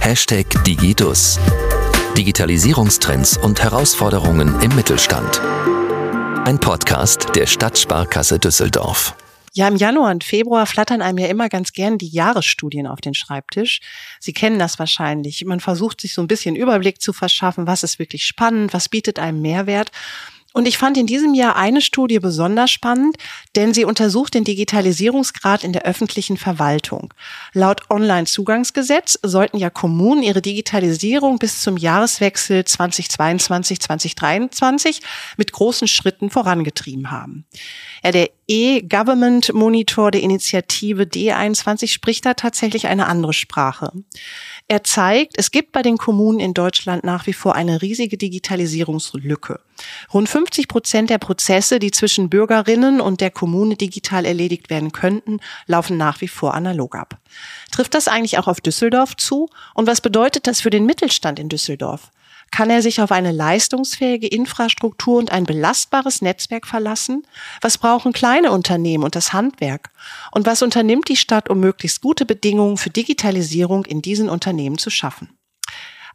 Hashtag Digidus. Digitalisierungstrends und Herausforderungen im Mittelstand. Ein Podcast der Stadtsparkasse Düsseldorf. Ja, im Januar und Februar flattern einem ja immer ganz gern die Jahresstudien auf den Schreibtisch. Sie kennen das wahrscheinlich. Man versucht sich so ein bisschen Überblick zu verschaffen, was ist wirklich spannend, was bietet einem Mehrwert. Und ich fand in diesem Jahr eine Studie besonders spannend, denn sie untersucht den Digitalisierungsgrad in der öffentlichen Verwaltung. Laut Online-Zugangsgesetz sollten ja Kommunen ihre Digitalisierung bis zum Jahreswechsel 2022-2023 mit großen Schritten vorangetrieben haben. Ja, der E-Government Monitor der Initiative D21 spricht da tatsächlich eine andere Sprache. Er zeigt, es gibt bei den Kommunen in Deutschland nach wie vor eine riesige Digitalisierungslücke. Rund 50 Prozent der Prozesse, die zwischen Bürgerinnen und der Kommune digital erledigt werden könnten, laufen nach wie vor analog ab. Trifft das eigentlich auch auf Düsseldorf zu? Und was bedeutet das für den Mittelstand in Düsseldorf? Kann er sich auf eine leistungsfähige Infrastruktur und ein belastbares Netzwerk verlassen? Was brauchen kleine Unternehmen und das Handwerk? Und was unternimmt die Stadt, um möglichst gute Bedingungen für Digitalisierung in diesen Unternehmen zu schaffen?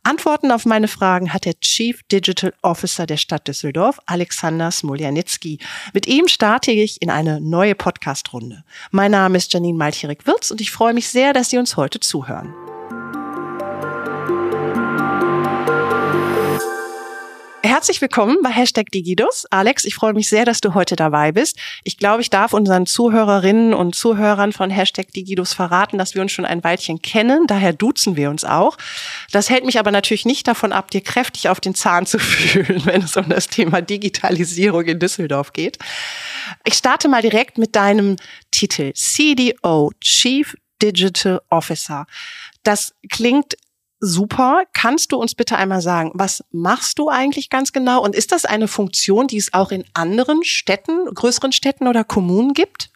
Antworten auf meine Fragen hat der Chief Digital Officer der Stadt Düsseldorf, Alexander Smoljanitsky. Mit ihm starte ich in eine neue Podcast-Runde. Mein Name ist Janine Malchierik-Wirz und ich freue mich sehr, dass Sie uns heute zuhören. Herzlich willkommen bei Hashtag Digidus. Alex, ich freue mich sehr, dass du heute dabei bist. Ich glaube, ich darf unseren Zuhörerinnen und Zuhörern von Hashtag Digidus verraten, dass wir uns schon ein Weilchen kennen. Daher duzen wir uns auch. Das hält mich aber natürlich nicht davon ab, dir kräftig auf den Zahn zu fühlen, wenn es um das Thema Digitalisierung in Düsseldorf geht. Ich starte mal direkt mit deinem Titel CDO, Chief Digital Officer. Das klingt super. Kannst du uns bitte einmal sagen, was machst du eigentlich ganz genau? Und ist das eine Funktion, die es auch in anderen Städten, größeren Städten oder Kommunen gibt?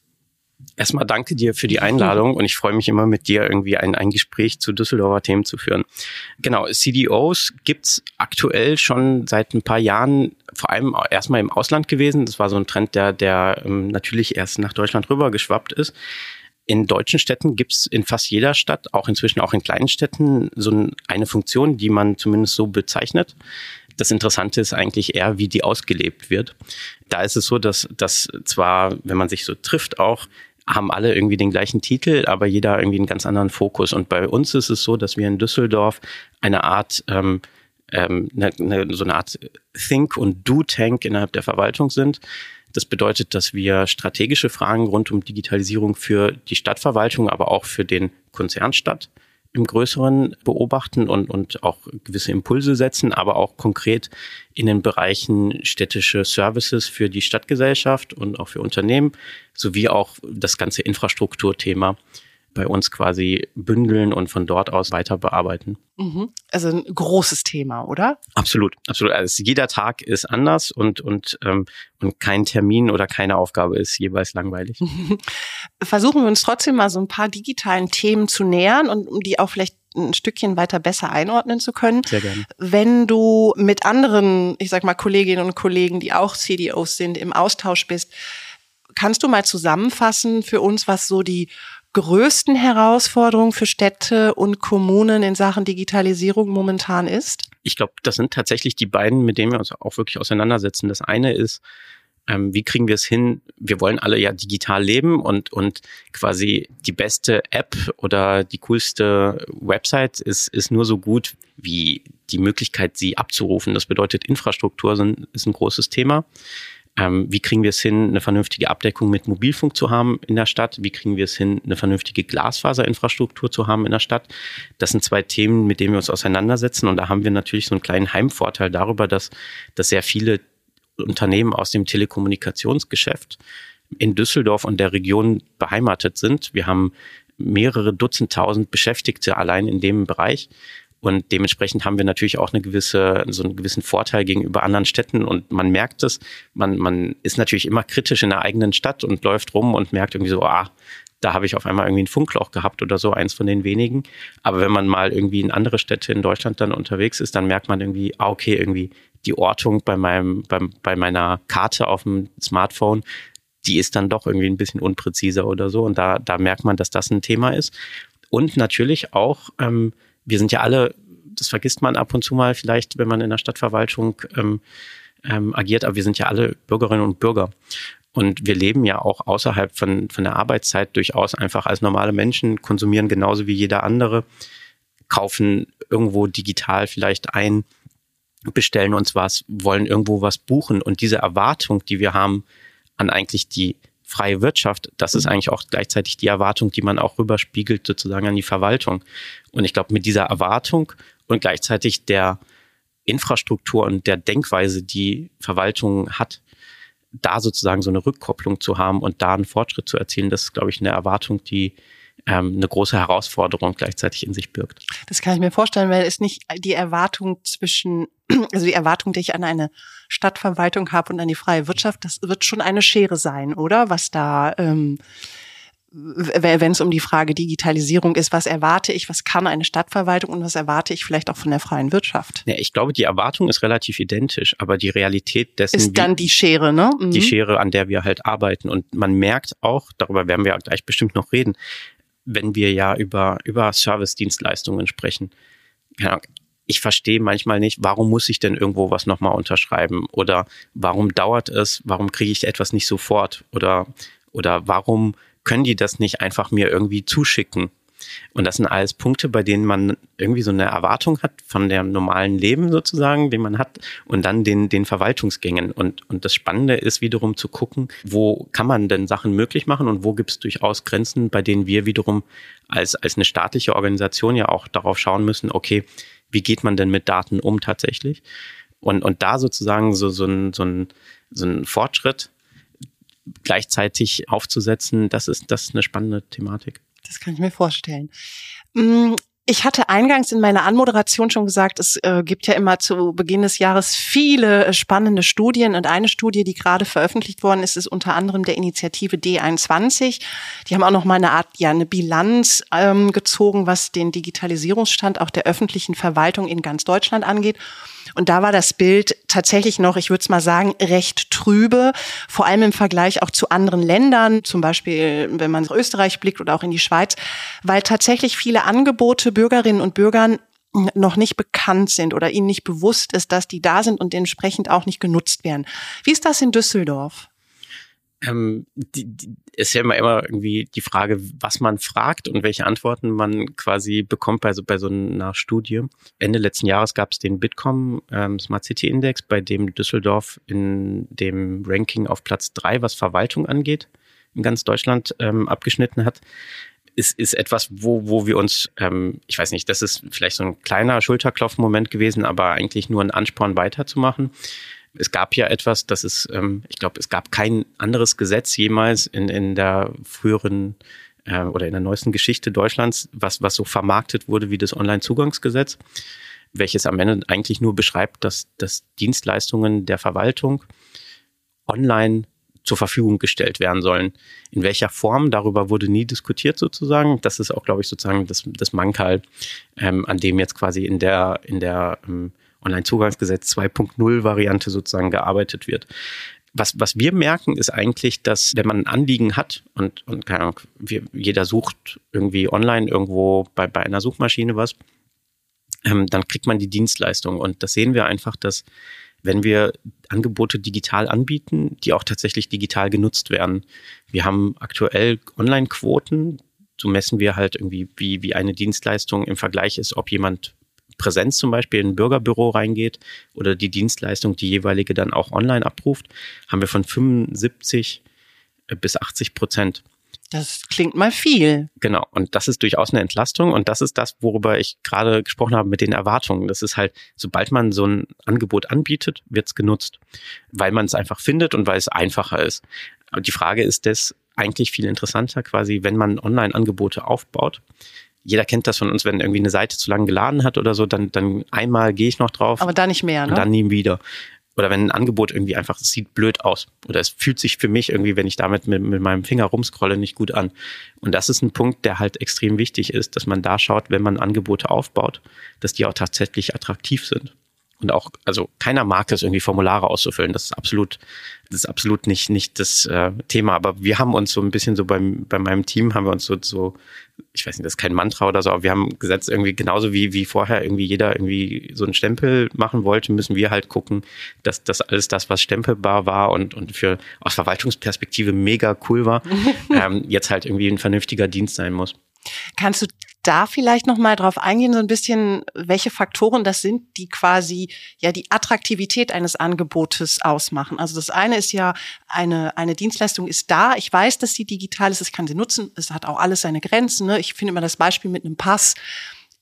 Erstmal danke dir für die Einladung und ich freue mich immer mit dir irgendwie ein, ein Gespräch zu Düsseldorfer Themen zu führen. Genau, CDOs gibt's aktuell schon seit ein paar Jahren, vor allem erstmal im Ausland gewesen. Das war so ein Trend, der, der ähm, natürlich erst nach Deutschland rübergeschwappt ist in deutschen Städten gibt es in fast jeder Stadt, auch inzwischen auch in kleinen Städten, so eine Funktion, die man zumindest so bezeichnet. Das Interessante ist eigentlich eher, wie die ausgelebt wird. Da ist es so, dass, dass zwar, wenn man sich so trifft, auch haben alle irgendwie den gleichen Titel, aber jeder irgendwie einen ganz anderen Fokus. Und bei uns ist es so, dass wir in Düsseldorf eine Art ähm, ähm, eine, eine, so eine Art Think- und Do-Tank innerhalb der Verwaltung sind. Das bedeutet, dass wir strategische Fragen rund um Digitalisierung für die Stadtverwaltung, aber auch für den Konzernstadt im Größeren beobachten und, und auch gewisse Impulse setzen, aber auch konkret in den Bereichen städtische Services für die Stadtgesellschaft und auch für Unternehmen, sowie auch das ganze Infrastrukturthema bei uns quasi bündeln und von dort aus weiter bearbeiten. Mhm. Also ein großes Thema, oder? Absolut, absolut. Also jeder Tag ist anders und, und, ähm, und kein Termin oder keine Aufgabe ist jeweils langweilig. Versuchen wir uns trotzdem mal so ein paar digitalen Themen zu nähern und um die auch vielleicht ein Stückchen weiter besser einordnen zu können. Sehr gerne. Wenn du mit anderen, ich sag mal, Kolleginnen und Kollegen, die auch CDOs sind, im Austausch bist, kannst du mal zusammenfassen für uns, was so die größten Herausforderungen für Städte und Kommunen in Sachen Digitalisierung momentan ist? Ich glaube, das sind tatsächlich die beiden, mit denen wir uns auch wirklich auseinandersetzen. Das eine ist, ähm, wie kriegen wir es hin? Wir wollen alle ja digital leben und, und quasi die beste App oder die coolste Website ist, ist nur so gut wie die Möglichkeit, sie abzurufen. Das bedeutet, Infrastruktur sind, ist ein großes Thema. Ähm, wie kriegen wir es hin, eine vernünftige Abdeckung mit Mobilfunk zu haben in der Stadt? Wie kriegen wir es hin, eine vernünftige Glasfaserinfrastruktur zu haben in der Stadt? Das sind zwei Themen, mit denen wir uns auseinandersetzen. Und da haben wir natürlich so einen kleinen Heimvorteil darüber, dass, dass sehr viele Unternehmen aus dem Telekommunikationsgeschäft in Düsseldorf und der Region beheimatet sind. Wir haben mehrere Dutzend tausend Beschäftigte allein in dem Bereich. Und dementsprechend haben wir natürlich auch eine gewisse, so einen gewissen Vorteil gegenüber anderen Städten. Und man merkt es, man, man ist natürlich immer kritisch in der eigenen Stadt und läuft rum und merkt irgendwie so, ah, da habe ich auf einmal irgendwie ein Funkloch gehabt oder so, eins von den wenigen. Aber wenn man mal irgendwie in andere Städte in Deutschland dann unterwegs ist, dann merkt man irgendwie, ah, okay, irgendwie die Ortung bei meinem, bei, bei meiner Karte auf dem Smartphone, die ist dann doch irgendwie ein bisschen unpräziser oder so. Und da, da merkt man, dass das ein Thema ist. Und natürlich auch, ähm, wir sind ja alle, das vergisst man ab und zu mal vielleicht, wenn man in der Stadtverwaltung ähm, ähm, agiert, aber wir sind ja alle Bürgerinnen und Bürger. Und wir leben ja auch außerhalb von, von der Arbeitszeit durchaus einfach als normale Menschen, konsumieren genauso wie jeder andere, kaufen irgendwo digital vielleicht ein, bestellen uns was, wollen irgendwo was buchen. Und diese Erwartung, die wir haben an eigentlich die freie Wirtschaft, das ist eigentlich auch gleichzeitig die Erwartung, die man auch rüberspiegelt sozusagen an die Verwaltung. Und ich glaube, mit dieser Erwartung und gleichzeitig der Infrastruktur und der Denkweise, die Verwaltung hat, da sozusagen so eine Rückkopplung zu haben und da einen Fortschritt zu erzielen, das ist, glaube ich, eine Erwartung, die ähm, eine große Herausforderung gleichzeitig in sich birgt. Das kann ich mir vorstellen, weil es nicht die Erwartung zwischen, also die Erwartung, die ich an eine Stadtverwaltung habe und an die freie Wirtschaft, das wird schon eine Schere sein, oder? Was da ähm, wenn es um die Frage Digitalisierung ist, was erwarte ich, was kann eine Stadtverwaltung und was erwarte ich vielleicht auch von der freien Wirtschaft? Ja, ich glaube, die Erwartung ist relativ identisch, aber die Realität dessen ist dann die Schere, ne? Mhm. Die Schere, an der wir halt arbeiten und man merkt auch, darüber werden wir gleich bestimmt noch reden, wenn wir ja über über Service-Dienstleistungen sprechen. Ja, ich verstehe manchmal nicht, warum muss ich denn irgendwo was nochmal unterschreiben oder warum dauert es, warum kriege ich etwas nicht sofort oder oder warum können die das nicht einfach mir irgendwie zuschicken? Und das sind alles Punkte, bei denen man irgendwie so eine Erwartung hat von dem normalen Leben sozusagen, den man hat, und dann den, den Verwaltungsgängen. Und, und das Spannende ist wiederum zu gucken, wo kann man denn Sachen möglich machen und wo gibt es durchaus Grenzen, bei denen wir wiederum als, als eine staatliche Organisation ja auch darauf schauen müssen, okay, wie geht man denn mit Daten um tatsächlich? Und, und da sozusagen so, so, ein, so, ein, so ein Fortschritt gleichzeitig aufzusetzen, das ist, das ist eine spannende Thematik. Das kann ich mir vorstellen. Mm, ich hatte eingangs in meiner Anmoderation schon gesagt, es äh, gibt ja immer zu Beginn des Jahres viele äh, spannende Studien und eine Studie, die gerade veröffentlicht worden ist, ist unter anderem der Initiative D21. Die haben auch noch mal eine Art, ja, eine Bilanz ähm, gezogen, was den Digitalisierungsstand auch der öffentlichen Verwaltung in ganz Deutschland angeht. Und da war das Bild tatsächlich noch, ich würde es mal sagen, recht trübe, vor allem im Vergleich auch zu anderen Ländern, zum Beispiel wenn man nach Österreich blickt oder auch in die Schweiz, weil tatsächlich viele Angebote Bürgerinnen und Bürgern noch nicht bekannt sind oder ihnen nicht bewusst ist, dass die da sind und entsprechend auch nicht genutzt werden. Wie ist das in Düsseldorf? Ähm, die, die, ist ja immer, immer irgendwie die Frage, was man fragt und welche Antworten man quasi bekommt bei so, bei so einer Studie. Ende letzten Jahres gab es den Bitkom ähm, Smart City Index, bei dem Düsseldorf in dem Ranking auf Platz drei, was Verwaltung angeht, in ganz Deutschland ähm, abgeschnitten hat ist, ist etwas, wo, wo wir uns, ähm, ich weiß nicht, das ist vielleicht so ein kleiner Schulterklopfmoment gewesen, aber eigentlich nur ein Ansporn weiterzumachen. Es gab ja etwas, das ist, ähm, ich glaube, es gab kein anderes Gesetz jemals in, in der früheren äh, oder in der neuesten Geschichte Deutschlands, was, was so vermarktet wurde wie das Onlinezugangsgesetz, welches am Ende eigentlich nur beschreibt, dass, dass Dienstleistungen der Verwaltung online zur Verfügung gestellt werden sollen. In welcher Form, darüber wurde nie diskutiert sozusagen. Das ist auch, glaube ich, sozusagen das, das Mankal, ähm, an dem jetzt quasi in der, in der ähm, Onlinezugangsgesetz 2.0 Variante sozusagen gearbeitet wird. Was, was wir merken, ist eigentlich, dass wenn man ein Anliegen hat und, und keine Ahnung, wir, jeder sucht irgendwie online irgendwo bei, bei einer Suchmaschine was, ähm, dann kriegt man die Dienstleistung. Und das sehen wir einfach, dass wenn wir Angebote digital anbieten, die auch tatsächlich digital genutzt werden. Wir haben aktuell Online-Quoten, so messen wir halt irgendwie, wie, wie eine Dienstleistung im Vergleich ist, ob jemand Präsenz zum Beispiel in ein Bürgerbüro reingeht oder die Dienstleistung, die jeweilige dann auch online abruft, haben wir von 75 bis 80 Prozent. Das klingt mal viel. Genau. Und das ist durchaus eine Entlastung. Und das ist das, worüber ich gerade gesprochen habe mit den Erwartungen. Das ist halt, sobald man so ein Angebot anbietet, wird es genutzt, weil man es einfach findet und weil es einfacher ist. Aber die Frage ist das eigentlich viel interessanter, quasi, wenn man Online-Angebote aufbaut, jeder kennt das von uns, wenn irgendwie eine Seite zu lange geladen hat oder so, dann, dann einmal gehe ich noch drauf. Aber dann nicht mehr, ne? Und dann nie wieder. Oder wenn ein Angebot irgendwie einfach, es sieht blöd aus. Oder es fühlt sich für mich irgendwie, wenn ich damit mit, mit meinem Finger rumscrolle, nicht gut an. Und das ist ein Punkt, der halt extrem wichtig ist, dass man da schaut, wenn man Angebote aufbaut, dass die auch tatsächlich attraktiv sind. Und auch, also keiner mag es irgendwie Formulare auszufüllen. Das ist absolut, das ist absolut nicht, nicht das äh, Thema. Aber wir haben uns so ein bisschen so beim, bei meinem Team haben wir uns so, so, ich weiß nicht, das ist kein Mantra oder so, aber wir haben gesetzt irgendwie genauso wie, wie vorher irgendwie jeder irgendwie so einen Stempel machen wollte, müssen wir halt gucken, dass das alles das, was stempelbar war und, und für aus Verwaltungsperspektive mega cool war, ähm, jetzt halt irgendwie ein vernünftiger Dienst sein muss. Kannst du da vielleicht noch mal drauf eingehen, so ein bisschen, welche Faktoren das sind, die quasi ja die Attraktivität eines Angebotes ausmachen? Also das eine ist ja eine eine Dienstleistung ist da. Ich weiß, dass sie digital ist. Ich kann sie nutzen. Es hat auch alles seine Grenzen. Ne? Ich finde immer das Beispiel mit einem Pass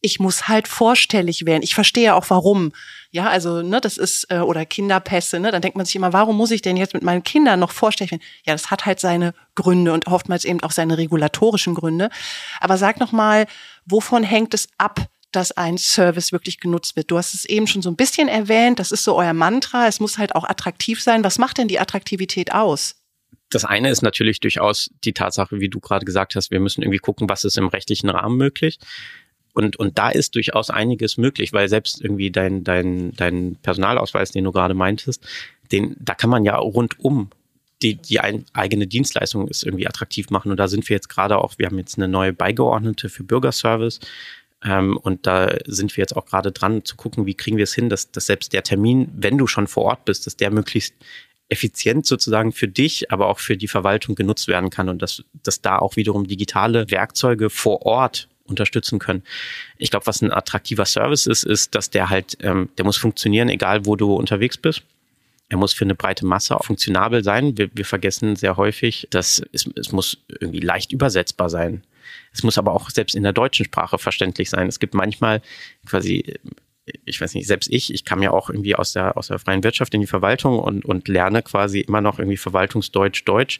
ich muss halt vorstellig werden. Ich verstehe auch warum. Ja, also, ne, das ist, äh, oder Kinderpässe, ne, dann denkt man sich immer, warum muss ich denn jetzt mit meinen Kindern noch vorstellig werden? Ja, das hat halt seine Gründe und oftmals eben auch seine regulatorischen Gründe. Aber sag noch mal, wovon hängt es ab, dass ein Service wirklich genutzt wird. Du hast es eben schon so ein bisschen erwähnt, das ist so euer Mantra, es muss halt auch attraktiv sein. Was macht denn die Attraktivität aus? Das eine ist natürlich durchaus die Tatsache, wie du gerade gesagt hast, wir müssen irgendwie gucken, was ist im rechtlichen Rahmen möglich. Und, und da ist durchaus einiges möglich, weil selbst irgendwie dein, dein, dein Personalausweis, den du gerade meintest, den, da kann man ja rundum die, die ein, eigene Dienstleistung ist irgendwie attraktiv machen. Und da sind wir jetzt gerade auch, wir haben jetzt eine neue Beigeordnete für Bürgerservice. Ähm, und da sind wir jetzt auch gerade dran zu gucken, wie kriegen wir es hin, dass, dass selbst der Termin, wenn du schon vor Ort bist, dass der möglichst effizient sozusagen für dich, aber auch für die Verwaltung genutzt werden kann und dass, dass da auch wiederum digitale Werkzeuge vor Ort unterstützen können. Ich glaube, was ein attraktiver Service ist, ist, dass der halt, ähm, der muss funktionieren, egal wo du unterwegs bist. Er muss für eine breite Masse auch funktionabel sein. Wir, wir vergessen sehr häufig, dass es, es muss irgendwie leicht übersetzbar sein. Es muss aber auch selbst in der deutschen Sprache verständlich sein. Es gibt manchmal quasi ich weiß nicht, selbst ich, ich kam ja auch irgendwie aus der, aus der freien Wirtschaft in die Verwaltung und, und lerne quasi immer noch irgendwie Verwaltungsdeutsch, Deutsch.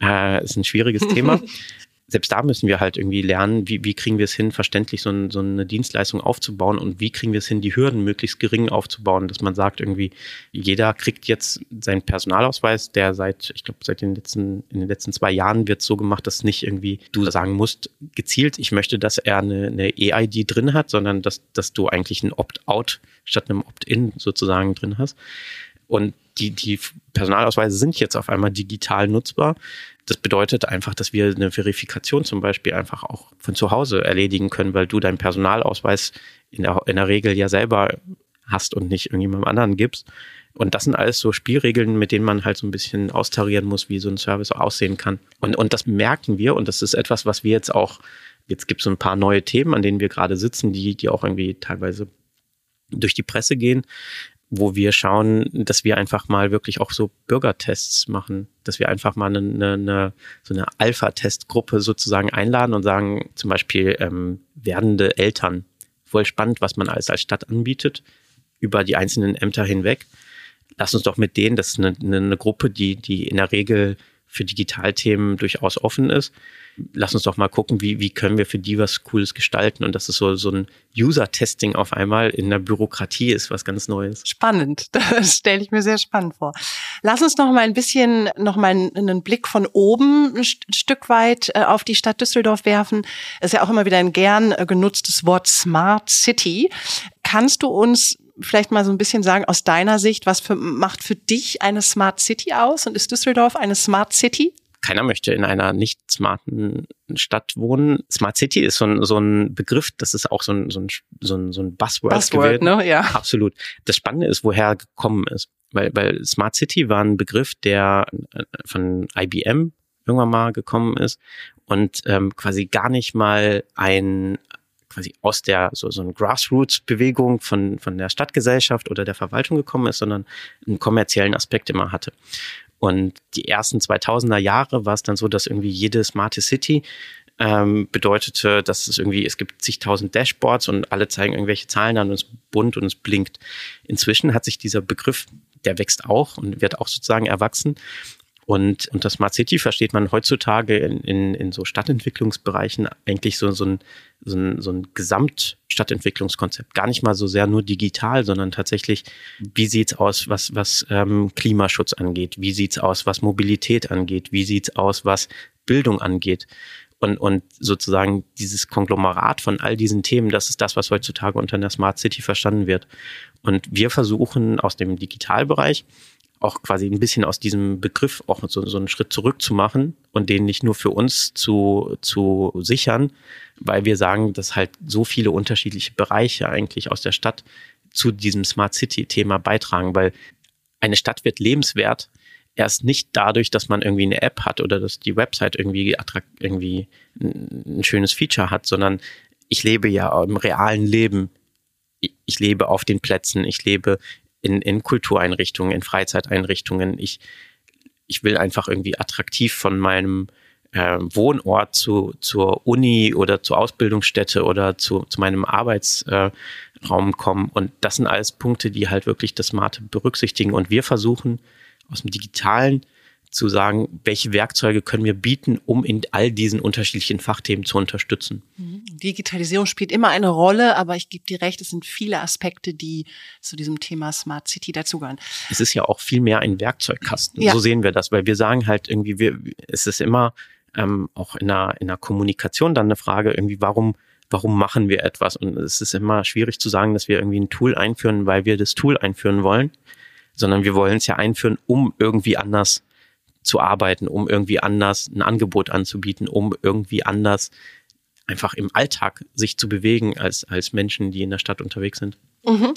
Äh, ist ein schwieriges Thema selbst da müssen wir halt irgendwie lernen, wie, wie kriegen wir es hin, verständlich so, ein, so eine Dienstleistung aufzubauen und wie kriegen wir es hin, die Hürden möglichst gering aufzubauen, dass man sagt irgendwie, jeder kriegt jetzt seinen Personalausweis, der seit, ich glaube, seit den letzten, in den letzten zwei Jahren wird so gemacht, dass nicht irgendwie du sagen musst, gezielt, ich möchte, dass er eine, eine EID drin hat, sondern dass, dass du eigentlich ein Opt-out statt einem Opt-in sozusagen drin hast. Und die, die Personalausweise sind jetzt auf einmal digital nutzbar. Das bedeutet einfach, dass wir eine Verifikation zum Beispiel einfach auch von zu Hause erledigen können, weil du deinen Personalausweis in der, in der Regel ja selber hast und nicht irgendjemandem anderen gibst. Und das sind alles so Spielregeln, mit denen man halt so ein bisschen austarieren muss, wie so ein Service aussehen kann. Und, und das merken wir und das ist etwas, was wir jetzt auch, jetzt gibt es so ein paar neue Themen, an denen wir gerade sitzen, die, die auch irgendwie teilweise durch die Presse gehen, wo wir schauen, dass wir einfach mal wirklich auch so Bürgertests machen, dass wir einfach mal eine, eine, so eine Alpha-Testgruppe sozusagen einladen und sagen, zum Beispiel ähm, werdende Eltern, voll spannend, was man alles als Stadt anbietet, über die einzelnen Ämter hinweg. Lass uns doch mit denen, das ist eine, eine Gruppe, die, die in der Regel für Digitalthemen durchaus offen ist, lass uns doch mal gucken, wie, wie können wir für die was Cooles gestalten. Und das ist so, so ein User-Testing auf einmal in der Bürokratie ist was ganz Neues. Spannend. Das stelle ich mir sehr spannend vor. Lass uns noch mal ein bisschen, noch mal einen Blick von oben ein Stück weit äh, auf die Stadt Düsseldorf werfen. Es ist ja auch immer wieder ein gern äh, genutztes Wort Smart City. Kannst du uns vielleicht mal so ein bisschen sagen aus deiner Sicht, was für, macht für dich eine Smart City aus und ist Düsseldorf eine Smart City? keiner möchte in einer nicht smarten Stadt wohnen. Smart City ist so ein, so ein Begriff, das ist auch so ein, so ein, so ein, so ein Buzzword, Buzzword ne? Ja. Absolut. Das Spannende ist, woher er gekommen ist. Weil, weil Smart City war ein Begriff, der äh, von IBM irgendwann mal gekommen ist und ähm, quasi gar nicht mal ein quasi aus der so so eine Grassroots-Bewegung von von der Stadtgesellschaft oder der Verwaltung gekommen ist, sondern einen kommerziellen Aspekt immer hatte. Und die ersten 2000er Jahre war es dann so, dass irgendwie jede smarte City ähm, bedeutete, dass es irgendwie, es gibt zigtausend Dashboards und alle zeigen irgendwelche Zahlen an und es bunt und es blinkt. Inzwischen hat sich dieser Begriff, der wächst auch und wird auch sozusagen erwachsen und unter Smart City versteht man heutzutage in, in, in so Stadtentwicklungsbereichen eigentlich so, so, ein, so, ein, so ein Gesamtstadtentwicklungskonzept. Gar nicht mal so sehr nur digital, sondern tatsächlich, wie sieht's aus, was, was ähm, Klimaschutz angeht? Wie sieht's aus, was Mobilität angeht? Wie sieht's aus, was Bildung angeht? Und, und sozusagen dieses Konglomerat von all diesen Themen, das ist das, was heutzutage unter einer Smart City verstanden wird. Und wir versuchen aus dem Digitalbereich auch quasi ein bisschen aus diesem Begriff auch so, so einen Schritt zurück zu machen und den nicht nur für uns zu, zu sichern, weil wir sagen, dass halt so viele unterschiedliche Bereiche eigentlich aus der Stadt zu diesem Smart City Thema beitragen, weil eine Stadt wird lebenswert erst nicht dadurch, dass man irgendwie eine App hat oder dass die Website irgendwie irgendwie ein schönes Feature hat, sondern ich lebe ja im realen Leben. Ich lebe auf den Plätzen, ich lebe in, in Kultureinrichtungen, in Freizeiteinrichtungen. Ich, ich will einfach irgendwie attraktiv von meinem äh, Wohnort zu, zur Uni oder zur Ausbildungsstätte oder zu, zu meinem Arbeitsraum äh, kommen. Und das sind alles Punkte, die halt wirklich das Smarte berücksichtigen. Und wir versuchen aus dem Digitalen zu sagen, welche Werkzeuge können wir bieten, um in all diesen unterschiedlichen Fachthemen zu unterstützen. Mhm. Digitalisierung spielt immer eine Rolle, aber ich gebe dir recht, es sind viele Aspekte, die zu diesem Thema Smart City dazugehören. Es ist ja auch viel mehr ein Werkzeugkasten. Ja. So sehen wir das, weil wir sagen halt irgendwie, wir, es ist immer ähm, auch in der, in der Kommunikation dann eine Frage, irgendwie, warum warum machen wir etwas? Und es ist immer schwierig zu sagen, dass wir irgendwie ein Tool einführen, weil wir das Tool einführen wollen, sondern wir wollen es ja einführen, um irgendwie anders zu arbeiten, um irgendwie anders ein Angebot anzubieten, um irgendwie anders einfach im Alltag sich zu bewegen als, als Menschen, die in der Stadt unterwegs sind. Mhm.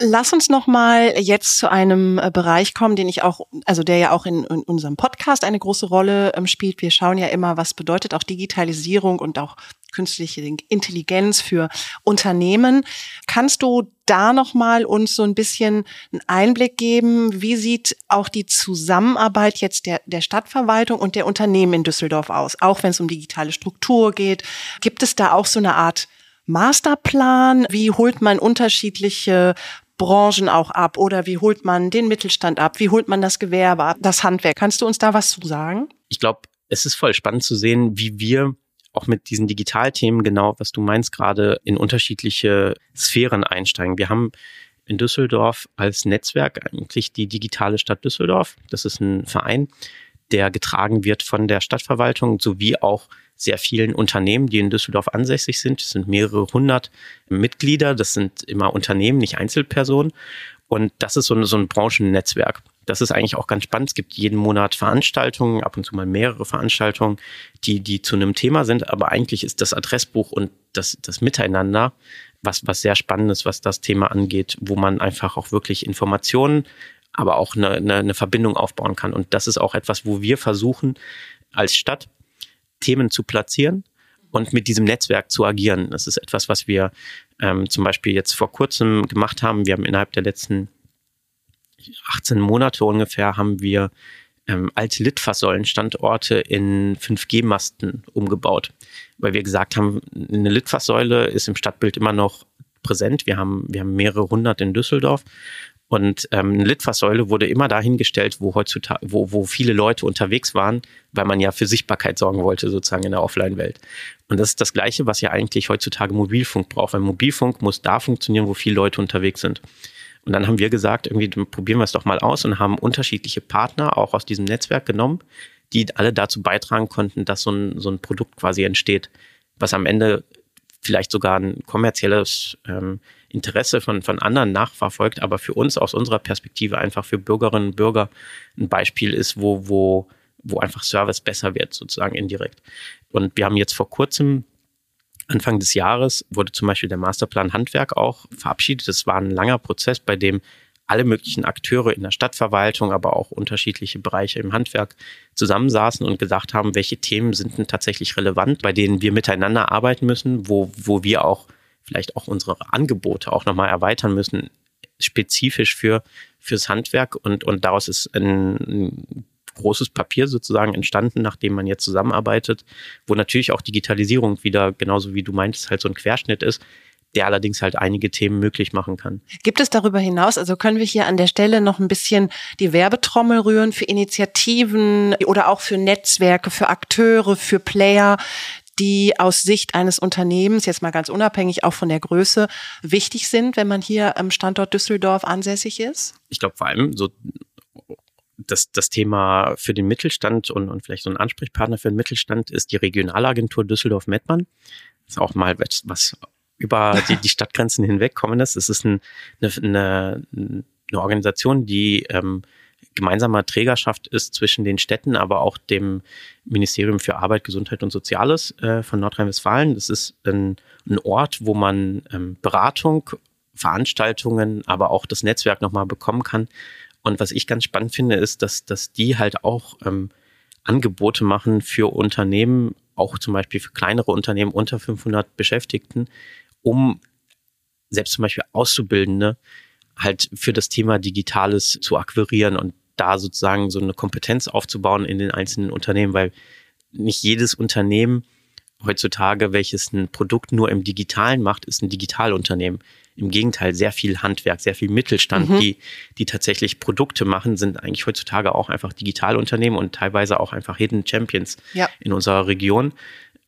Lass uns noch mal jetzt zu einem äh, Bereich kommen, den ich auch, also der ja auch in, in unserem Podcast eine große Rolle ähm, spielt. Wir schauen ja immer, was bedeutet auch Digitalisierung und auch künstliche Intelligenz für Unternehmen. Kannst du da noch mal uns so ein bisschen einen Einblick geben? Wie sieht auch die Zusammenarbeit jetzt der, der Stadtverwaltung und der Unternehmen in Düsseldorf aus? Auch wenn es um digitale Struktur geht. Gibt es da auch so eine Art Masterplan? Wie holt man unterschiedliche Branchen auch ab oder wie holt man den Mittelstand ab? Wie holt man das Gewerbe ab, das Handwerk? Kannst du uns da was zu sagen? Ich glaube, es ist voll spannend zu sehen, wie wir auch mit diesen Digitalthemen genau, was du meinst, gerade in unterschiedliche Sphären einsteigen. Wir haben in Düsseldorf als Netzwerk eigentlich die digitale Stadt Düsseldorf. Das ist ein Verein, der getragen wird von der Stadtverwaltung sowie auch sehr vielen Unternehmen, die in Düsseldorf ansässig sind. Es sind mehrere hundert Mitglieder. Das sind immer Unternehmen, nicht Einzelpersonen. Und das ist so, ein, so ein Branchennetzwerk. Das ist eigentlich auch ganz spannend. Es gibt jeden Monat Veranstaltungen, ab und zu mal mehrere Veranstaltungen, die, die zu einem Thema sind. Aber eigentlich ist das Adressbuch und das, das Miteinander was, was sehr spannend ist, was das Thema angeht, wo man einfach auch wirklich Informationen, aber auch eine, eine, eine Verbindung aufbauen kann. Und das ist auch etwas, wo wir versuchen, als Stadt Themen zu platzieren und mit diesem Netzwerk zu agieren. Das ist etwas, was wir ähm, zum Beispiel jetzt vor kurzem gemacht haben. Wir haben innerhalb der letzten 18 Monate ungefähr haben wir ähm, alte Litfaßsäulenstandorte in 5G-Masten umgebaut, weil wir gesagt haben, eine Litfaßsäule ist im Stadtbild immer noch präsent. Wir haben, wir haben mehrere hundert in Düsseldorf und ähm, eine Litfaßsäule wurde immer dahingestellt, wo heutzutage, wo, wo viele Leute unterwegs waren, weil man ja für Sichtbarkeit sorgen wollte, sozusagen in der Offline-Welt. Und das ist das Gleiche, was ja eigentlich heutzutage Mobilfunk braucht, weil Mobilfunk muss da funktionieren, wo viele Leute unterwegs sind. Und dann haben wir gesagt, irgendwie probieren wir es doch mal aus und haben unterschiedliche Partner auch aus diesem Netzwerk genommen, die alle dazu beitragen konnten, dass so ein, so ein Produkt quasi entsteht, was am Ende vielleicht sogar ein kommerzielles ähm, Interesse von, von anderen nachverfolgt, aber für uns aus unserer Perspektive einfach für Bürgerinnen und Bürger ein Beispiel ist, wo, wo, wo einfach Service besser wird, sozusagen indirekt. Und wir haben jetzt vor kurzem Anfang des Jahres wurde zum Beispiel der Masterplan Handwerk auch verabschiedet. Das war ein langer Prozess, bei dem alle möglichen Akteure in der Stadtverwaltung, aber auch unterschiedliche Bereiche im Handwerk zusammensaßen und gesagt haben, welche Themen sind denn tatsächlich relevant, bei denen wir miteinander arbeiten müssen, wo, wo wir auch vielleicht auch unsere Angebote auch nochmal erweitern müssen, spezifisch für fürs Handwerk und, und daraus ist ein, ein großes Papier sozusagen entstanden, nachdem man jetzt zusammenarbeitet, wo natürlich auch Digitalisierung wieder, genauso wie du meintest, halt so ein Querschnitt ist, der allerdings halt einige Themen möglich machen kann. Gibt es darüber hinaus, also können wir hier an der Stelle noch ein bisschen die Werbetrommel rühren für Initiativen oder auch für Netzwerke, für Akteure, für Player, die aus Sicht eines Unternehmens, jetzt mal ganz unabhängig auch von der Größe, wichtig sind, wenn man hier am Standort Düsseldorf ansässig ist? Ich glaube vor allem so das, das Thema für den Mittelstand und, und vielleicht so ein Ansprechpartner für den Mittelstand ist die Regionalagentur Düsseldorf-Mettmann. Das ist auch mal was, was über die, die Stadtgrenzen hinweg kommen ist. Es ist ein, eine, eine, eine Organisation, die ähm, gemeinsamer Trägerschaft ist zwischen den Städten, aber auch dem Ministerium für Arbeit, Gesundheit und Soziales äh, von Nordrhein-Westfalen. Das ist ein, ein, Ort, wo man ähm, Beratung, Veranstaltungen, aber auch das Netzwerk nochmal bekommen kann. Und was ich ganz spannend finde, ist, dass, dass die halt auch ähm, Angebote machen für Unternehmen, auch zum Beispiel für kleinere Unternehmen unter 500 Beschäftigten, um selbst zum Beispiel Auszubildende halt für das Thema Digitales zu akquirieren und da sozusagen so eine Kompetenz aufzubauen in den einzelnen Unternehmen, weil nicht jedes Unternehmen heutzutage, welches ein Produkt nur im Digitalen macht, ist ein Digitalunternehmen. Im Gegenteil, sehr viel Handwerk, sehr viel Mittelstand, mhm. die, die tatsächlich Produkte machen, sind eigentlich heutzutage auch einfach Digitalunternehmen und teilweise auch einfach Hidden Champions ja. in unserer Region.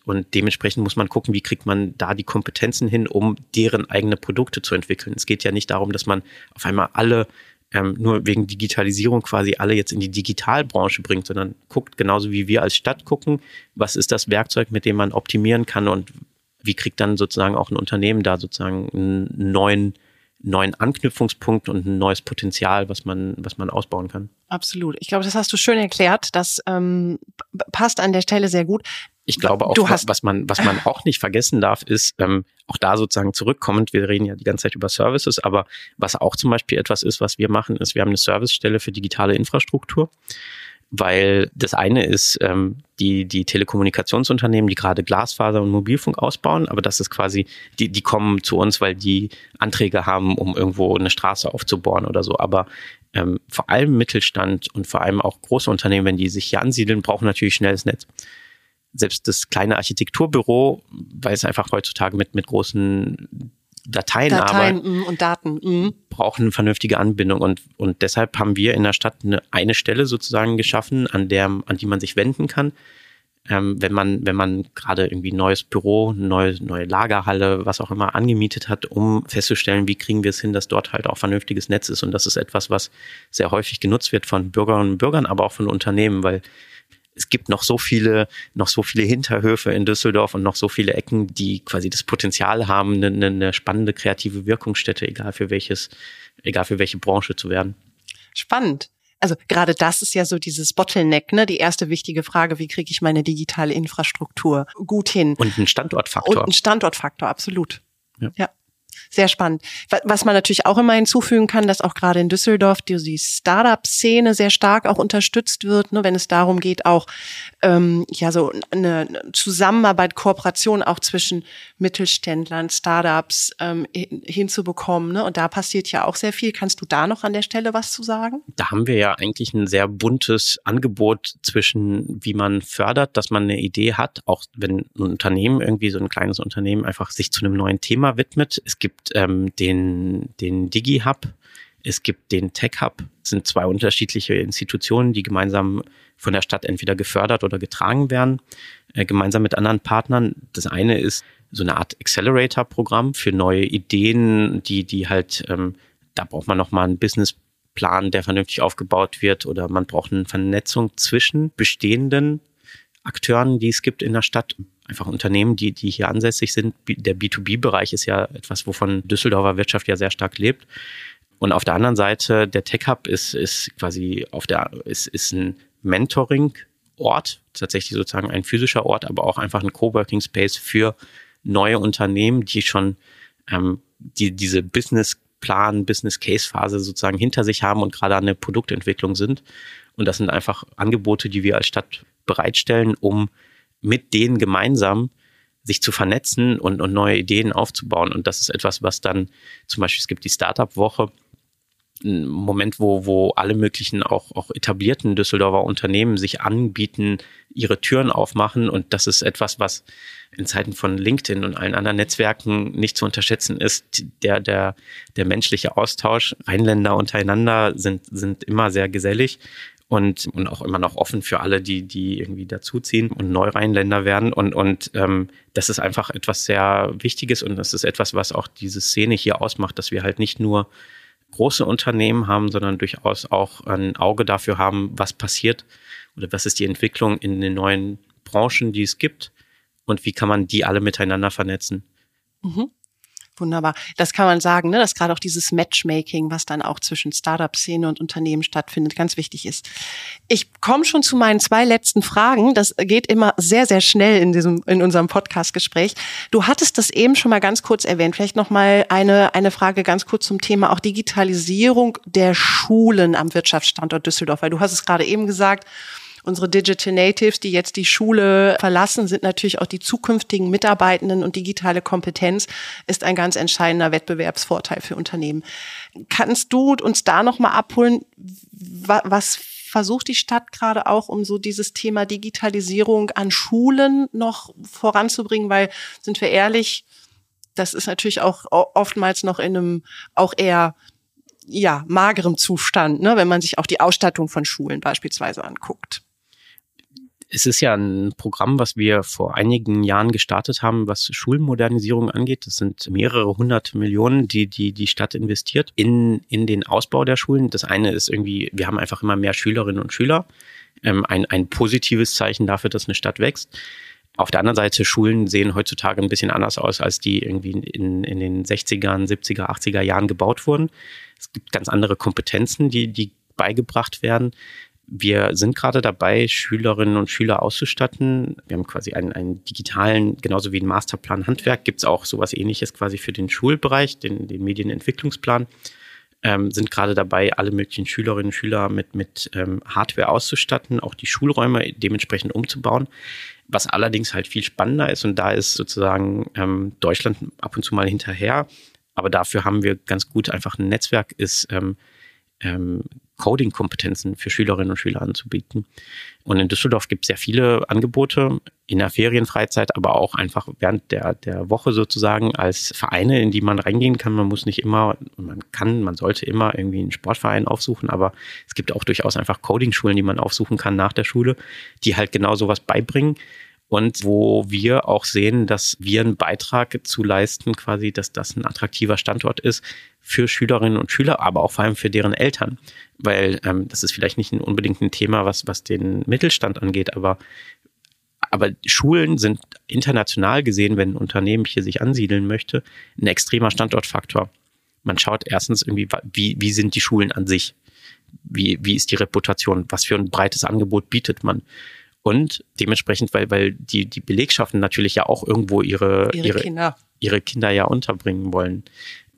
Und dementsprechend muss man gucken, wie kriegt man da die Kompetenzen hin, um deren eigene Produkte zu entwickeln. Es geht ja nicht darum, dass man auf einmal alle ähm, nur wegen Digitalisierung quasi alle jetzt in die Digitalbranche bringt, sondern guckt genauso wie wir als Stadt gucken, was ist das Werkzeug, mit dem man optimieren kann und wie kriegt dann sozusagen auch ein Unternehmen da sozusagen einen neuen neuen Anknüpfungspunkt und ein neues Potenzial, was man, was man ausbauen kann. Absolut. Ich glaube, das hast du schön erklärt. Das ähm, passt an der Stelle sehr gut. Ich glaube auch, was man, was man auch nicht vergessen darf, ist, ähm, auch da sozusagen zurückkommend, wir reden ja die ganze Zeit über Services, aber was auch zum Beispiel etwas ist, was wir machen, ist, wir haben eine Servicestelle für digitale Infrastruktur weil das eine ist ähm, die, die Telekommunikationsunternehmen, die gerade Glasfaser und Mobilfunk ausbauen, aber das ist quasi, die, die kommen zu uns, weil die Anträge haben, um irgendwo eine Straße aufzubauen oder so. Aber ähm, vor allem Mittelstand und vor allem auch große Unternehmen, wenn die sich hier ansiedeln, brauchen natürlich schnelles Netz. Selbst das kleine Architekturbüro, weil es einfach heutzutage mit, mit großen Dateien, Dateien aber mm, und Daten mm. brauchen eine vernünftige Anbindung. Und und deshalb haben wir in der Stadt eine, eine Stelle sozusagen geschaffen, an der an die man sich wenden kann, ähm, wenn man wenn man gerade irgendwie ein neues Büro, eine neue neue Lagerhalle, was auch immer angemietet hat, um festzustellen, wie kriegen wir es hin, dass dort halt auch vernünftiges Netz ist. Und das ist etwas, was sehr häufig genutzt wird von Bürgerinnen und Bürgern, aber auch von Unternehmen, weil es gibt noch so viele, noch so viele Hinterhöfe in Düsseldorf und noch so viele Ecken, die quasi das Potenzial haben, eine, eine spannende kreative Wirkungsstätte, egal für welches, egal für welche Branche zu werden. Spannend. Also gerade das ist ja so dieses Bottleneck, ne? Die erste wichtige Frage, wie kriege ich meine digitale Infrastruktur gut hin? Und ein Standortfaktor. Und ein Standortfaktor, absolut. Ja. ja sehr spannend. Was man natürlich auch immer hinzufügen kann, dass auch gerade in Düsseldorf die Startup-Szene sehr stark auch unterstützt wird, ne, wenn es darum geht, auch ähm, ja so eine Zusammenarbeit, Kooperation auch zwischen Mittelständlern, Startups ähm, hinzubekommen. Ne? Und da passiert ja auch sehr viel. Kannst du da noch an der Stelle was zu sagen? Da haben wir ja eigentlich ein sehr buntes Angebot zwischen, wie man fördert, dass man eine Idee hat, auch wenn ein Unternehmen irgendwie so ein kleines Unternehmen einfach sich zu einem neuen Thema widmet. Es gibt gibt ähm, den, den Digi-Hub, es gibt den Tech-Hub. Das sind zwei unterschiedliche Institutionen, die gemeinsam von der Stadt entweder gefördert oder getragen werden, äh, gemeinsam mit anderen Partnern. Das eine ist so eine Art Accelerator-Programm für neue Ideen, die, die halt, ähm, da braucht man nochmal einen Businessplan, der vernünftig aufgebaut wird oder man braucht eine Vernetzung zwischen bestehenden Akteuren, die es gibt in der Stadt einfach Unternehmen, die, die hier ansässig sind. Der B2B-Bereich ist ja etwas, wovon Düsseldorfer Wirtschaft ja sehr stark lebt. Und auf der anderen Seite, der Tech Hub ist, ist quasi auf der, ist, ist ein Mentoring-Ort, tatsächlich sozusagen ein physischer Ort, aber auch einfach ein Coworking Space für neue Unternehmen, die schon ähm, die, diese Business Plan, Business Case Phase sozusagen hinter sich haben und gerade an der Produktentwicklung sind. Und das sind einfach Angebote, die wir als Stadt bereitstellen, um mit denen gemeinsam sich zu vernetzen und, und neue Ideen aufzubauen. Und das ist etwas, was dann zum Beispiel, es gibt die Startup-Woche, ein Moment, wo, wo alle möglichen auch, auch etablierten Düsseldorfer Unternehmen sich anbieten, ihre Türen aufmachen. Und das ist etwas, was in Zeiten von LinkedIn und allen anderen Netzwerken nicht zu unterschätzen ist. Der, der, der menschliche Austausch, Rheinländer untereinander sind, sind immer sehr gesellig und, und auch immer noch offen für alle, die, die irgendwie dazuziehen und Neureinländer werden. Und, und ähm, das ist einfach etwas sehr Wichtiges und das ist etwas, was auch diese Szene hier ausmacht, dass wir halt nicht nur große Unternehmen haben, sondern durchaus auch ein Auge dafür haben, was passiert oder was ist die Entwicklung in den neuen Branchen, die es gibt und wie kann man die alle miteinander vernetzen. Mhm. Wunderbar. Das kann man sagen, ne, dass gerade auch dieses Matchmaking, was dann auch zwischen Startup-Szene und Unternehmen stattfindet, ganz wichtig ist. Ich komme schon zu meinen zwei letzten Fragen. Das geht immer sehr, sehr schnell in diesem, in unserem Podcast-Gespräch. Du hattest das eben schon mal ganz kurz erwähnt. Vielleicht noch mal eine, eine Frage ganz kurz zum Thema auch Digitalisierung der Schulen am Wirtschaftsstandort Düsseldorf, weil du hast es gerade eben gesagt, Unsere Digital Natives, die jetzt die Schule verlassen, sind natürlich auch die zukünftigen Mitarbeitenden und digitale Kompetenz ist ein ganz entscheidender Wettbewerbsvorteil für Unternehmen. Kannst du uns da noch mal abholen, was versucht die Stadt gerade auch, um so dieses Thema Digitalisierung an Schulen noch voranzubringen? Weil, sind wir ehrlich, das ist natürlich auch oftmals noch in einem auch eher ja, magerem Zustand, ne, wenn man sich auch die Ausstattung von Schulen beispielsweise anguckt es ist ja ein Programm, was wir vor einigen Jahren gestartet haben, was Schulmodernisierung angeht. Das sind mehrere hundert Millionen, die die, die Stadt investiert in, in den Ausbau der Schulen. Das eine ist irgendwie, wir haben einfach immer mehr Schülerinnen und Schüler. Ähm, ein, ein positives Zeichen dafür, dass eine Stadt wächst. Auf der anderen Seite, Schulen sehen heutzutage ein bisschen anders aus, als die irgendwie in, in den 60er, 70er, 80er Jahren gebaut wurden. Es gibt ganz andere Kompetenzen, die, die beigebracht werden. Wir sind gerade dabei, Schülerinnen und Schüler auszustatten. Wir haben quasi einen, einen digitalen, genauso wie einen Masterplan Handwerk, gibt es auch sowas ähnliches quasi für den Schulbereich, den, den Medienentwicklungsplan. Ähm, sind gerade dabei, alle möglichen Schülerinnen und Schüler mit, mit ähm, Hardware auszustatten, auch die Schulräume dementsprechend umzubauen. Was allerdings halt viel spannender ist, und da ist sozusagen ähm, Deutschland ab und zu mal hinterher, aber dafür haben wir ganz gut einfach ein Netzwerk, ist ähm, Coding-Kompetenzen für Schülerinnen und Schüler anzubieten. Und in Düsseldorf gibt es sehr viele Angebote in der Ferienfreizeit, aber auch einfach während der, der Woche sozusagen als Vereine, in die man reingehen kann. Man muss nicht immer, man kann, man sollte immer irgendwie einen Sportverein aufsuchen, aber es gibt auch durchaus einfach Coding-Schulen, die man aufsuchen kann nach der Schule, die halt genau sowas beibringen und wo wir auch sehen, dass wir einen Beitrag zu leisten, quasi, dass das ein attraktiver Standort ist für Schülerinnen und Schüler, aber auch vor allem für deren Eltern. Weil ähm, das ist vielleicht nicht unbedingt ein Thema, was, was den Mittelstand angeht, aber aber Schulen sind international gesehen, wenn ein Unternehmen hier sich ansiedeln möchte, ein extremer Standortfaktor. Man schaut erstens irgendwie, wie, wie sind die Schulen an sich? Wie, wie ist die Reputation? Was für ein breites Angebot bietet man? Und dementsprechend, weil, weil die, die Belegschaften natürlich ja auch irgendwo ihre, ihre, ihre, Kinder. ihre Kinder ja unterbringen wollen.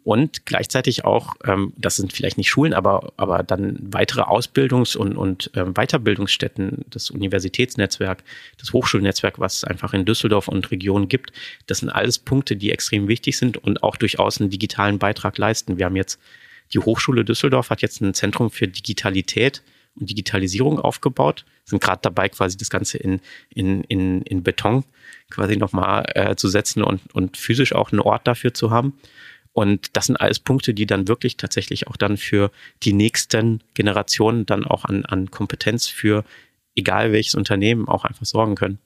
Und gleichzeitig auch, ähm, das sind vielleicht nicht Schulen, aber, aber dann weitere Ausbildungs- und, und ähm, Weiterbildungsstätten, das Universitätsnetzwerk, das Hochschulnetzwerk, was es einfach in Düsseldorf und Regionen gibt, das sind alles Punkte, die extrem wichtig sind und auch durchaus einen digitalen Beitrag leisten. Wir haben jetzt, die Hochschule Düsseldorf hat jetzt ein Zentrum für Digitalität und Digitalisierung aufgebaut, sind gerade dabei, quasi das Ganze in, in, in, in Beton quasi nochmal äh, zu setzen und, und physisch auch einen Ort dafür zu haben. Und das sind alles Punkte, die dann wirklich tatsächlich auch dann für die nächsten Generationen dann auch an, an Kompetenz für egal welches Unternehmen auch einfach sorgen können.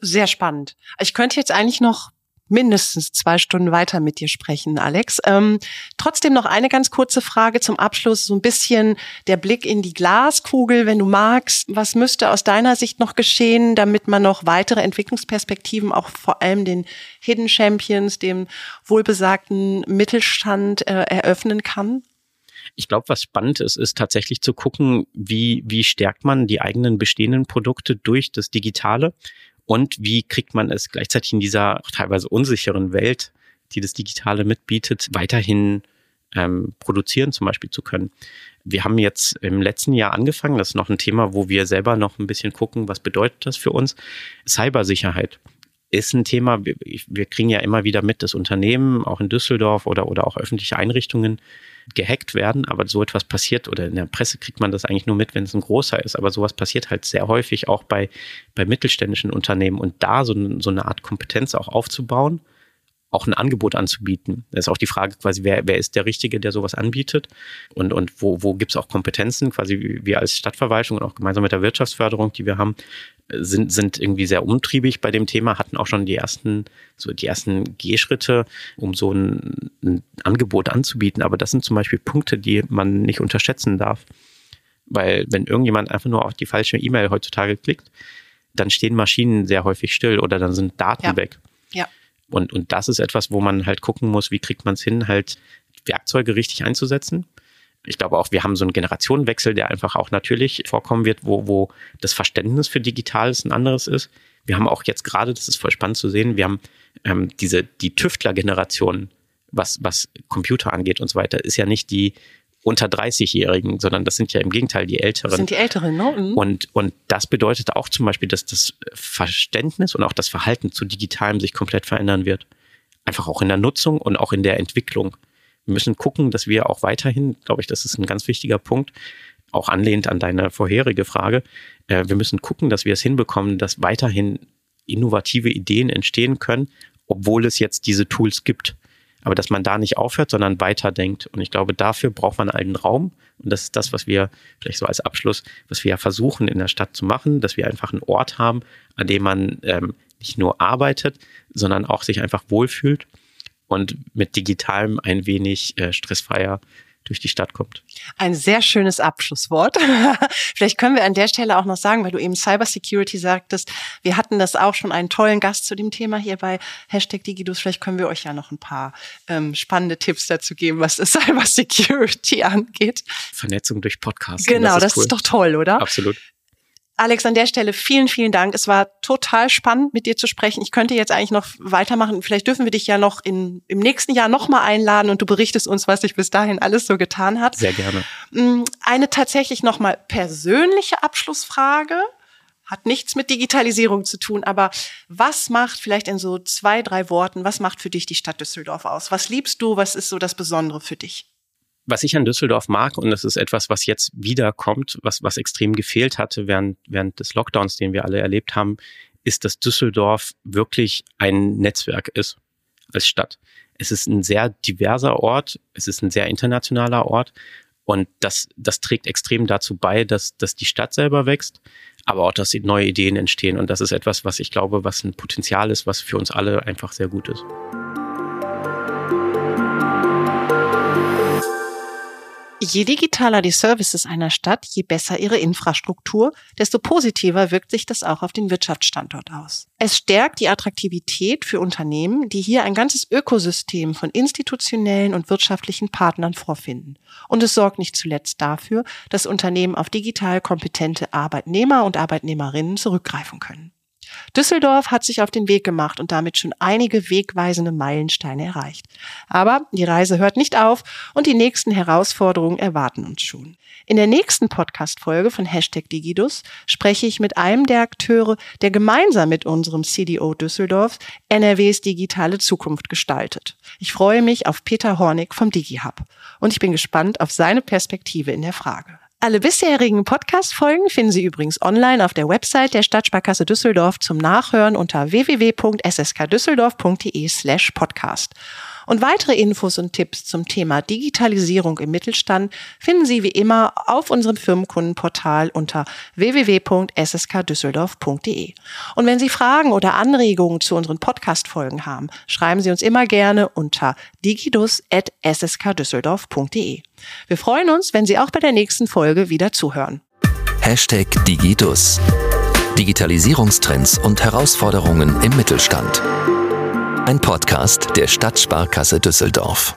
Sehr spannend. Ich könnte jetzt eigentlich noch mindestens zwei Stunden weiter mit dir sprechen, Alex. Ähm, trotzdem noch eine ganz kurze Frage zum Abschluss, so ein bisschen der Blick in die Glaskugel, wenn du magst. Was müsste aus deiner Sicht noch geschehen, damit man noch weitere Entwicklungsperspektiven, auch vor allem den Hidden Champions, dem wohlbesagten Mittelstand äh, eröffnen kann? Ich glaube, was spannend ist, ist tatsächlich zu gucken, wie, wie stärkt man die eigenen bestehenden Produkte durch das Digitale und wie kriegt man es gleichzeitig in dieser teilweise unsicheren Welt, die das Digitale mitbietet, weiterhin ähm, produzieren zum Beispiel zu können. Wir haben jetzt im letzten Jahr angefangen, das ist noch ein Thema, wo wir selber noch ein bisschen gucken, was bedeutet das für uns. Cybersicherheit ist ein Thema, wir, wir kriegen ja immer wieder mit, dass Unternehmen, auch in Düsseldorf oder, oder auch öffentliche Einrichtungen, gehackt werden, aber so etwas passiert oder in der Presse kriegt man das eigentlich nur mit, wenn es ein großer ist, aber sowas passiert halt sehr häufig auch bei, bei mittelständischen Unternehmen und da so, so eine Art Kompetenz auch aufzubauen auch ein Angebot anzubieten. Das ist auch die Frage quasi, wer, wer ist der Richtige, der sowas anbietet und, und wo, wo gibt es auch Kompetenzen, quasi wir als Stadtverwaltung und auch gemeinsam mit der Wirtschaftsförderung, die wir haben, sind, sind irgendwie sehr umtriebig bei dem Thema, hatten auch schon die ersten, so die ersten Gehschritte, um so ein, ein Angebot anzubieten. Aber das sind zum Beispiel Punkte, die man nicht unterschätzen darf. Weil wenn irgendjemand einfach nur auf die falsche E-Mail heutzutage klickt, dann stehen Maschinen sehr häufig still oder dann sind Daten Ja. weg. Ja. Und, und das ist etwas, wo man halt gucken muss, wie kriegt man es hin, halt Werkzeuge richtig einzusetzen. Ich glaube auch, wir haben so einen Generationenwechsel, der einfach auch natürlich vorkommen wird, wo, wo das Verständnis für Digitales ein anderes ist. Wir haben auch jetzt gerade, das ist voll spannend zu sehen, wir haben ähm, diese, die Tüftler-Generation, was, was Computer angeht und so weiter, ist ja nicht die unter 30-Jährigen, sondern das sind ja im Gegenteil die Das Älteren. sind die Älteren, ne? Mhm. Und, und das bedeutet auch zum Beispiel, dass das Verständnis und auch das Verhalten zu Digitalem sich komplett verändern wird. Einfach auch in der Nutzung und auch in der Entwicklung. Wir müssen gucken, dass wir auch weiterhin, glaube ich, das ist ein ganz wichtiger Punkt, auch anlehnt an deine vorherige Frage, äh, wir müssen gucken, dass wir es hinbekommen, dass weiterhin innovative Ideen entstehen können, obwohl es jetzt diese Tools gibt. Aber dass man da nicht aufhört, sondern weiterdenkt. Und ich glaube, dafür braucht man einen Raum. Und das ist das, was wir vielleicht so als Abschluss, was wir ja versuchen in der Stadt zu machen, dass wir einfach einen Ort haben, an dem man ähm, nicht nur arbeitet, sondern auch sich einfach wohlfühlt und mit Digitalem ein wenig äh, stressfreier durch die Stadt kommt. Ein sehr schönes Abschlusswort. Vielleicht können wir an der Stelle auch noch sagen, weil du eben Cybersecurity sagtest, wir hatten das auch schon einen tollen Gast zu dem Thema hier bei Hashtag Digidus. Vielleicht können wir euch ja noch ein paar ähm, spannende Tipps dazu geben, was das Cybersecurity angeht. Vernetzung durch Podcasts. Genau, das, cool. ist doch toll, oder? Absolut. Alex, an der Stelle vielen, vielen Dank. Es war total spannend, mit dir zu sprechen. Ich könnte jetzt eigentlich noch weitermachen. Vielleicht dürfen wir dich ja noch in, im nächsten Jahr nochmal einladen und du berichtest uns, was sich bis dahin alles so getan hat. Sehr gerne. Mm, Eine tatsächlich nochmal persönliche Abschlussfrage. Hat nichts mit Digitalisierung zu tun, aber was macht vielleicht in so zwei, drei Worten, was macht für dich die Stadt Düsseldorf aus? Was liebst du? Was ist so das Besondere für dich? Was ich an Düsseldorf mag, und das ist etwas, was jetzt wiederkommt, was, was extrem gefehlt hatte während, während des Lockdowns, den wir alle erlebt haben, ist, dass Düsseldorf wirklich ein Netzwerk ist als Stadt. Es ist ein sehr diverser Ort, es ist ein sehr internationaler Ort und das, das trägt extrem dazu bei, dass, dass die Stadt selber wächst, aber auch, dass neue Ideen entstehen. Und das ist etwas, was ich glaube, was ein Potenzial ist, was für uns alle einfach sehr gut ist. Je digitaler die Services einer Stadt, je besser ihre Infrastruktur, desto positiver wirkt sich das auch auf den Wirtschaftsstandort aus. Es stärkt die Attraktivität für Unternehmen, die hier ein ganzes Ökosystem von institutionellen und wirtschaftlichen Partnern vorfinden. Und es sorgt nicht zuletzt dafür, dass Unternehmen auf digital kompetente Arbeitnehmer und Arbeitnehmerinnen zurückgreifen können. Düsseldorf hat sich auf den Weg gemacht und damit schon einige wegweisende Meilensteine erreicht. Aber die Reise hört nicht auf und die nächsten Herausforderungen erwarten uns schon. In der nächsten Podcast-Folge von Hashtag Digidus spreche ich mit einem der Akteure, der gemeinsam mit unserem CDO Düsseldorf NRWs digitale Zukunft gestaltet. Ich freue mich auf Peter Hornig vom DigiHub und ich bin gespannt auf seine Perspektive in der Frage. Alle bisherigen Podcast-Folgen finden Sie übrigens online auf der Website der Stadtsparkasse Düsseldorf zum Nachhören unter www.sskdüsseldorf.de slash podcast. Und weitere Infos und Tipps zum Thema Digitalisierung im Mittelstand finden Sie wie immer auf unserem Firmenkundenportal unter www.sskdüsseldorf.de. Und wenn Sie Fragen oder Anregungen zu unseren Podcast-Folgen haben, schreiben Sie uns immer gerne unter digidus.sskdüsseldorf.de. Wir freuen uns, wenn Sie auch bei der nächsten Folge wieder zuhören. Hashtag Digidus. Digitalisierungstrends und Herausforderungen im Mittelstand. Ein Podcast der Stadtsparkasse Düsseldorf.